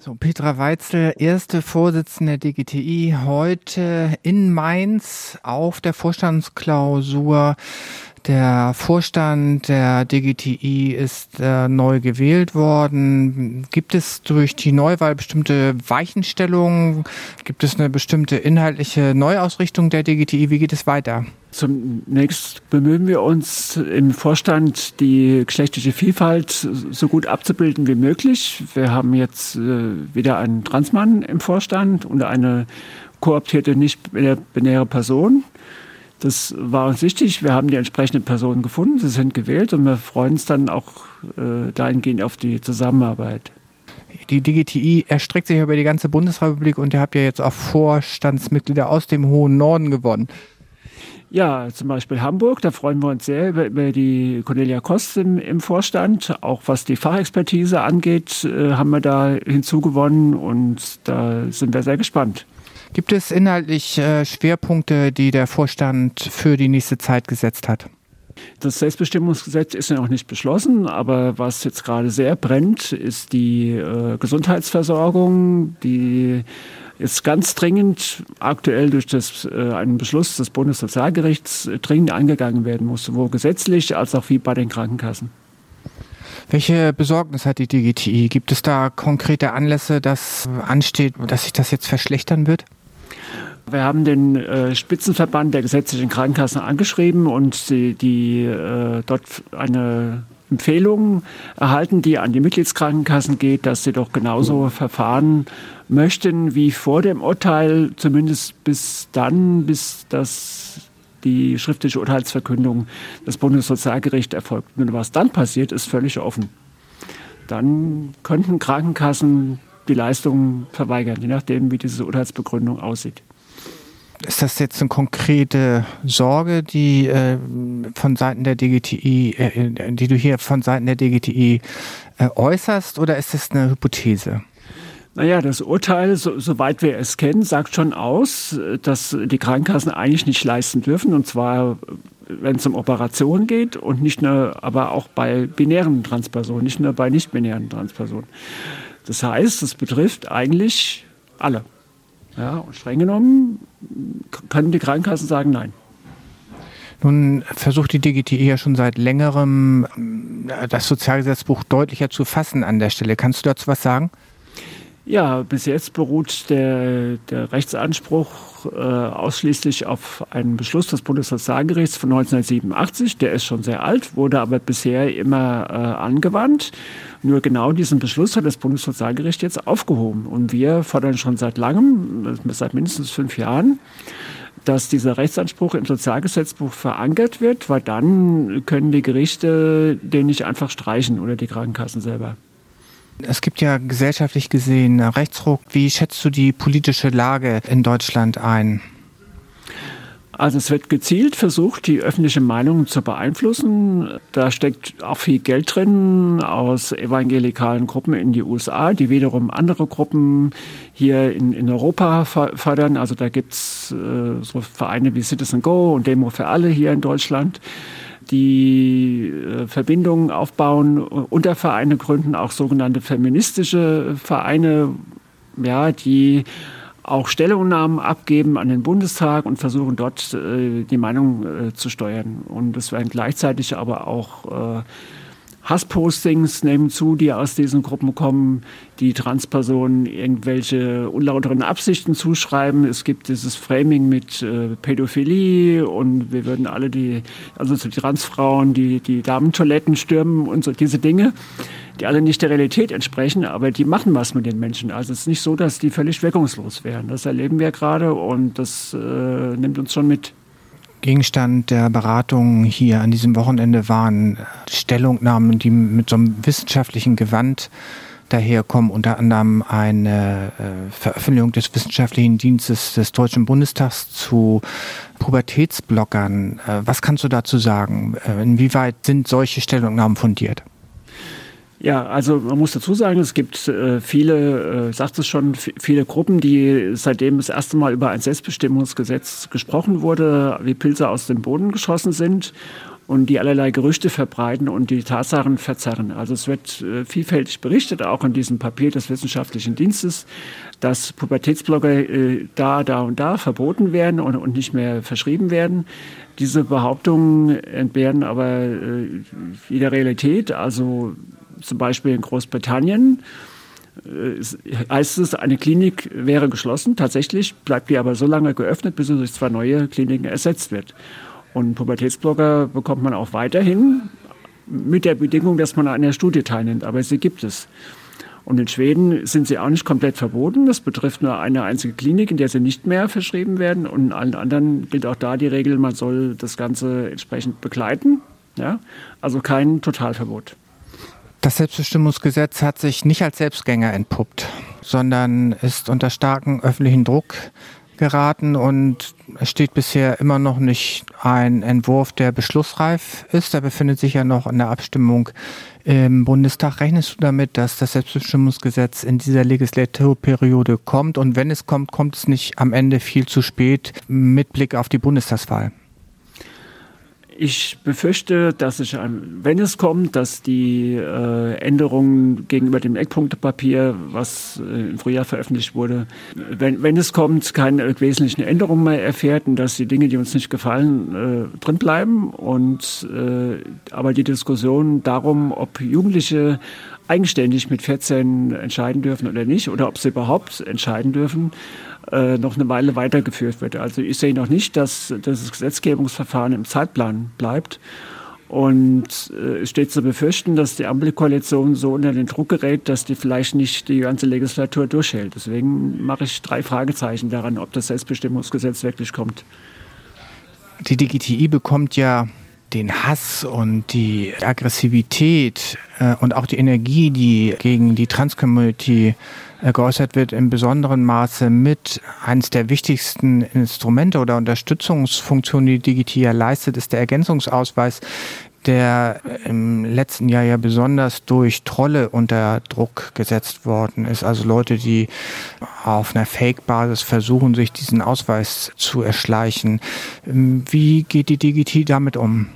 So, Petra Weitzel, erste Vorsitzende der DGTI, heute in Mainz auf der Vorstandsklausur. Der Vorstand der DGTI ist äh, neu gewählt worden. Gibt es durch die Neuwahl bestimmte Weichenstellungen? Gibt es eine bestimmte inhaltliche Neuausrichtung der DGTI? Wie geht es weiter? Zunächst bemühen wir uns im Vorstand, die geschlechtliche Vielfalt so gut abzubilden wie möglich. Wir haben jetzt äh, wieder einen Transmann im Vorstand und eine kooptierte nicht-binäre Person. Das war uns wichtig. Wir haben die entsprechenden Personen gefunden. Sie sind gewählt und wir freuen uns dann auch äh, dahingehend auf die Zusammenarbeit. Die DGTI erstreckt sich über die ganze Bundesrepublik und ihr habt ja jetzt auch Vorstandsmitglieder aus dem hohen Norden gewonnen. Ja, zum Beispiel Hamburg, da freuen wir uns sehr über, über die Cornelia Kost im, im, Vorstand. Auch was die Fachexpertise angeht, äh, haben wir da hinzugewonnen und da sind wir sehr gespannt. Gibt es inhaltlich äh, Schwerpunkte, die der Vorstand für die nächste Zeit gesetzt hat? Das Selbstbestimmungsgesetz ist ja noch nicht beschlossen, aber was jetzt gerade sehr brennt, ist die äh, Gesundheitsversorgung, die ist ganz dringend aktuell durch das, äh, einen Beschluss des Bundessozialgerichts äh, dringend angegangen werden muss, sowohl gesetzlich als auch wie bei den Krankenkassen. Welche Besorgnis hat die DGTI? Gibt es da konkrete Anlässe, dass ansteht, dass sich das jetzt verschlechtern wird? Wir haben den äh, Spitzenverband der gesetzlichen Krankenkassen angeschrieben und die, die äh, dort eine Empfehlung erhalten, die an die Mitgliedskrankenkassen geht, dass sie doch genauso verfahren möchten wie vor dem Urteil, zumindest bis dann, bis das die schriftliche Urteilsverkündung des Bundessozialgerichts erfolgt. Und was dann passiert, ist völlig offen. Dann könnten Krankenkassen die Leistungen verweigern, je nachdem, wie diese Urteilsbegründung aussieht. Ist das jetzt eine konkrete Sorge, die äh, von Seiten der DGTI, äh, die du hier von Seiten der DGTI äh, äußerst, oder ist das eine Hypothese? Naja, das Urteil, so, soweit wir es kennen, sagt schon aus, dass die Krankenkassen eigentlich nicht leisten dürfen, und zwar wenn es um Operationen geht und nicht nur, aber auch bei binären Transpersonen, nicht nur bei nicht-binären Transpersonen. Das heißt, es betrifft eigentlich alle. Ja, und streng genommen können die Krankenkassen sagen Nein. Nun versucht die DGTE ja schon seit längerem, äh, das Sozialgesetzbuch deutlicher zu fassen an der Stelle. Kannst du dazu was sagen? Ja, bis jetzt beruht der, der Rechtsanspruch äh, ausschließlich auf einen Beschluss des Bundessozialgerichts von 1987. Der ist schon sehr alt, wurde aber bisher immer äh, angewandt. Nur genau diesen Beschluss hat das Bundessozialgericht jetzt aufgehoben. Und wir fordern schon seit langem, seit mindestens fünf Jahren, dass dieser Rechtsanspruch im Sozialgesetzbuch verankert wird, weil dann können die Gerichte den nicht einfach streichen oder die Krankenkassen selber. Es gibt ja gesellschaftlich gesehen Rechtsruck. Wie schätzt du die politische Lage in Deutschland ein? Also es wird gezielt versucht, die öffentliche Meinung zu beeinflussen. Da steckt auch viel Geld drin aus evangelikalen Gruppen in die USA, die wiederum andere Gruppen hier in, in Europa fördern. Also da gibt's äh, so Vereine wie Citizen Go und Demo für alle hier in Deutschland die äh, Verbindungen aufbauen, Untervereine gründen, auch sogenannte feministische Vereine, ja, die auch Stellungnahmen abgeben an den Bundestag und versuchen dort äh, die Meinung äh, zu steuern. Und es werden gleichzeitig aber auch äh, Hasspostings nehmen zu, die aus diesen Gruppen kommen, die Transpersonen irgendwelche unlauteren Absichten zuschreiben. Es gibt dieses Framing mit äh, Pädophilie und wir würden alle die, also die Transfrauen, die, die Damentoiletten stürmen und so diese Dinge, die alle nicht der Realität entsprechen, aber die machen was mit den Menschen. Also es ist nicht so, dass die völlig wirkungslos wären. Das erleben wir gerade und das äh, nimmt uns schon mit. Gegenstand der Beratung hier an diesem Wochenende waren Stellungnahmen, die mit so einem wissenschaftlichen Gewand daherkommen, unter anderem eine äh, Veröffentlichung des Wissenschaftlichen Dienstes des Deutschen Bundestags zu Pubertätsblockern. Äh, was kannst du dazu sagen? Äh, inwieweit sind solche Stellungnahmen fundiert? Ja, also man muss dazu sagen, es gibt äh, viele, äh, sagt es schon, viele Gruppen, die seitdem das erste Mal über ein Selbstbestimmungsgesetz gesprochen wurde, wie Pilze aus dem Boden geschossen sind. Und die allerlei Gerüchte verbreiten und die Tatsachen verzerren. Also es wird äh, vielfältig berichtet, auch in diesem Papier des wissenschaftlichen Dienstes, dass Pubertätsblogger äh, da, da und da verboten werden und, nicht mehr verschrieben werden. Diese Behauptungen entbehren aber äh, jeder Realität. Also zum Beispiel in Großbritannien heißt es, eine Klinik wäre geschlossen. Tatsächlich bleibt die aber so lange geöffnet, bis durch zwei neue Kliniken ersetzt wird. Und Pubertätsblogger bekommt man auch weiterhin mit der Bedingung, dass man an der Studie teilnimmt. Aber sie gibt es. Und in Schweden sind sie auch nicht komplett verboten. Das betrifft nur eine einzige Klinik, in der sie nicht mehr verschrieben werden. Und in allen anderen gilt auch da die Regel, man soll das Ganze entsprechend begleiten. Ja? Also kein Totalverbot. Das Selbstbestimmungsgesetz hat sich nicht als Selbstgänger entpuppt, sondern ist unter starkem öffentlichen Druck geraten und es steht bisher immer noch nicht ein Entwurf, der beschlussreif ist. Er befindet sich ja noch in der Abstimmung im Bundestag. Rechnest du damit, dass das Selbstbestimmungsgesetz in dieser Legislaturperiode kommt? Und wenn es kommt, kommt es nicht am Ende viel zu spät mit Blick auf die Bundestagswahl? Ich befürchte, dass ich, wenn es kommt, dass die äh, Änderungen gegenüber dem Eckpunktepapier, was äh, im Frühjahr veröffentlicht wurde, wenn, wenn es kommt, keine wesentlichen Änderungen mehr erfährt und dass die Dinge, die uns nicht gefallen, äh, drin bleiben. Und äh, aber die Diskussion darum, ob Jugendliche eigenständig mit 14 entscheiden dürfen oder nicht, oder ob sie überhaupt entscheiden dürfen, äh, noch eine Weile weitergeführt wird. Also ich sehe noch nicht, dass, das Gesetzgebungsverfahren im Zeitplan bleibt. Und äh, es steht zu befürchten, dass die Ampelkoalition so unter den Druck gerät, dass die vielleicht nicht die ganze Legislatur durchhält. Deswegen mache ich drei Fragezeichen daran, ob das Selbstbestimmungsgesetz wirklich kommt. Die DGTI bekommt ja den Hass und die Aggressivität äh, und auch die Energie, die gegen die Trans-Community äh, geäußert wird, im besonderen Maße mit. Eines der wichtigsten Instrumente oder Unterstützungsfunktionen, die Digitia leistet, ist der Ergänzungsausweis, der im letzten Jahr ja besonders durch Trolle unter Druck gesetzt worden ist. Also Leute, die auf einer Fake-Basis versuchen, sich diesen Ausweis zu erschleichen. Wie geht die Digiti damit um?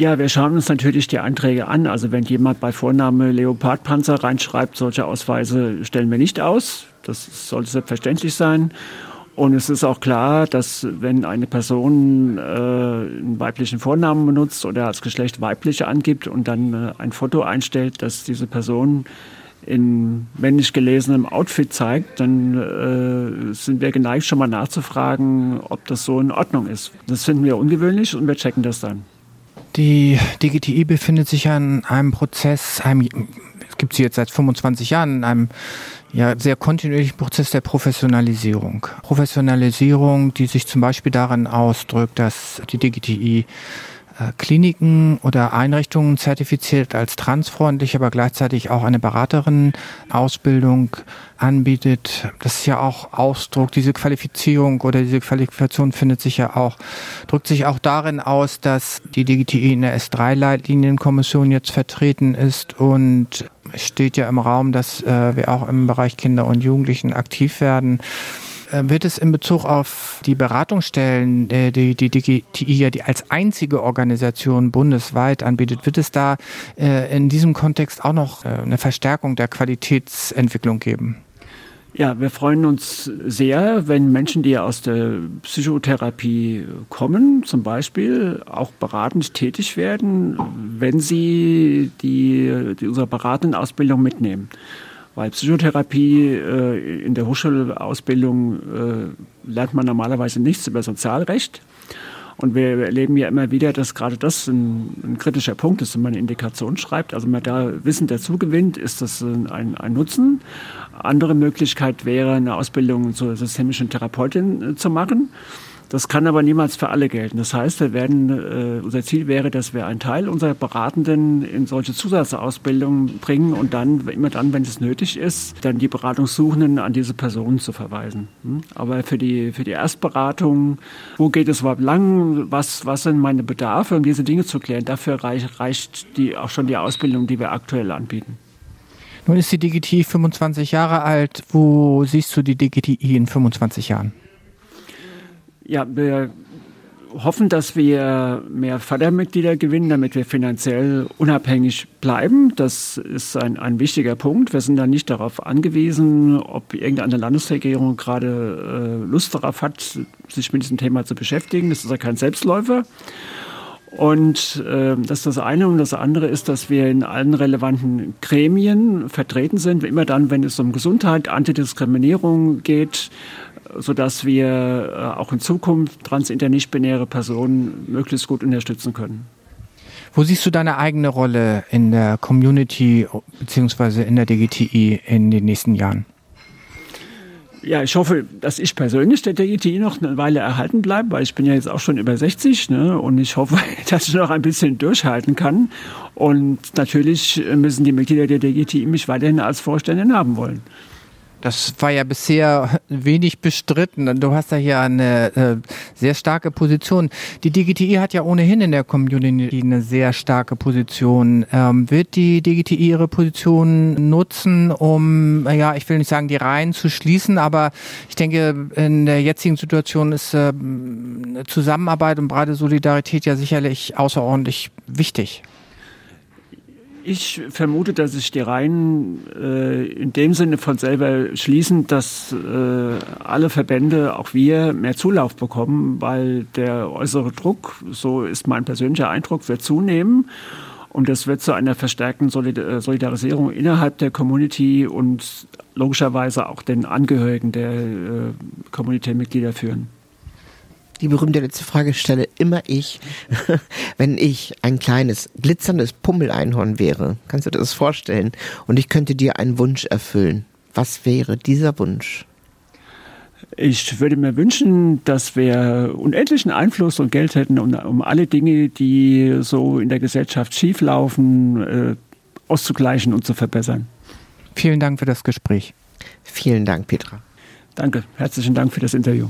Ja, wir schauen uns natürlich die Anträge an. Also wenn jemand bei Vorname Leopardpanzer reinschreibt, solche Ausweise stellen wir nicht aus. Das sollte selbstverständlich sein. Und es ist auch klar, dass wenn eine Person äh, einen weiblichen Vornamen benutzt oder als Geschlecht weiblich angibt und dann äh, ein Foto einstellt, dass diese Person in männlich gelesenem Outfit zeigt, dann äh, sind wir geneigt, schon mal nachzufragen, ob das so in Ordnung ist. Das finden wir ungewöhnlich und wir checken das dann. Die DGTI befindet sich an einem Prozess, einem, es gibt sie jetzt seit 25 Jahren, in einem ja, sehr kontinuierlichen Prozess der Professionalisierung. Professionalisierung, die sich zum Beispiel darin ausdrückt, dass die DGTI äh, Kliniken oder Einrichtungen zertifiziert als transfreundlich, aber gleichzeitig auch eine Beraterin-Ausbildung anbietet. Das ist ja auch Ausdruck, diese Qualifizierung oder diese Qualifikation findet sich ja auch, drückt sich auch darin aus, dass die DGTI in der S3-Leitlinienkommission jetzt vertreten ist und steht ja im Raum, dass äh, wir auch im Bereich Kinder und Jugendlichen aktiv werden. Äh, wird es in Bezug auf die Beratungsstellen, äh, die die DGTI ja die als einzige Organisation bundesweit anbietet, wird es da äh, in diesem Kontext auch noch eine Verstärkung der Qualitätsentwicklung geben? Ja, wir freuen uns sehr, wenn Menschen, die aus der Psychotherapie kommen, zum Beispiel auch beratend tätig werden, wenn sie die, die unsere beratende Ausbildung mitnehmen. Weil Psychotherapie äh, in der Hochschulausbildung äh, lernt man normalerweise nichts über Sozialrecht. Und wir erleben ja immer wieder, dass gerade das ein, ein, kritischer Punkt ist, wenn man eine Indikation schreibt. Also wenn man da Wissen dazu gewinnt, ist das ein, ein Nutzen. Andere Möglichkeit wäre, eine Ausbildung zur systemischen Therapeutin äh, zu machen. Das kann aber niemals für alle gelten. Das heißt, wir werden, äh, unser Ziel wäre, dass wir einen Teil unserer Beratenden in solche Zusatzausbildungen bringen und dann, immer dann, wenn es nötig ist, dann die Beratungssuchenden an diese Personen zu verweisen. Hm? Aber für die, für die Erstberatung, wo geht es überhaupt lang, was, was sind meine Bedarfe, um diese Dinge zu klären, dafür reicht, reicht die, auch schon die Ausbildung, die wir aktuell anbieten. Nun ist die DGTI 25 Jahre alt. Wo siehst du die DGTI in 25 Jahren? Ja, wir hoffen, dass wir mehr Fördermitglieder gewinnen, damit wir finanziell unabhängig bleiben. Das ist ein, ein wichtiger Punkt. Wir sind da nicht darauf angewiesen, ob irgendeine Landesregierung gerade äh, Lust darauf hat, sich mit diesem Thema zu beschäftigen. Das ist ja kein Selbstläufer. Und äh, das ist das eine. Und das andere ist, dass wir in allen relevanten Gremien vertreten sind, immer dann, wenn es um Gesundheit, Antidiskriminierung geht, sodass wir äh, auch in Zukunft transinter nicht-binäre Personen möglichst gut unterstützen können. Wo siehst du deine eigene Rolle in der Community bzw. in der DGTI in den nächsten Jahren? Ja, ich hoffe, dass ich persönlich der DGTI noch eine Weile erhalten bleibe, weil ich bin ja jetzt auch schon über 60 ne, und ich hoffe, dass ich noch ein bisschen durchhalten kann. Und natürlich müssen die Mitglieder der DGTI mich weiterhin als Vorständin haben wollen. Das war ja bisher wenig bestritten. Du hast ja hier eine äh, sehr starke Position. Die DGTI hat ja ohnehin in der Community eine sehr starke Position. Ähm, wird die DGTI ihre Position nutzen, um, ja, ich will nicht sagen, die Reihen zu schließen, aber ich denke, in der jetzigen Situation ist äh, Zusammenarbeit und breite Solidarität ja sicherlich außerordentlich wichtig. Ich vermute, dass sich die Reihen äh, in dem Sinne von selber schließen, dass äh, alle Verbände, auch wir, mehr Zulauf bekommen, weil der äußere Druck, so ist mein persönlicher Eindruck, wird zunehmen. Und das wird zu einer verstärkten äh, Solidarisierung innerhalb der Community und logischerweise auch den Angehörigen der äh, Community-Mitglieder führen die berühmte letzte Frage stelle immer ich, wenn ich ein kleines, glitzerndes Pummeleinhorn wäre. Kannst du dir das vorstellen? Und ich könnte dir einen Wunsch erfüllen. Was wäre dieser Wunsch? Ich würde mir wünschen, dass wir unendlichen Einfluss und Geld hätten, um, um alle Dinge, die so in der Gesellschaft schieflaufen, äh, auszugleichen und zu verbessern. Vielen Dank für das Gespräch. Vielen Dank, Petra. Danke. Herzlichen Dank für das Interview.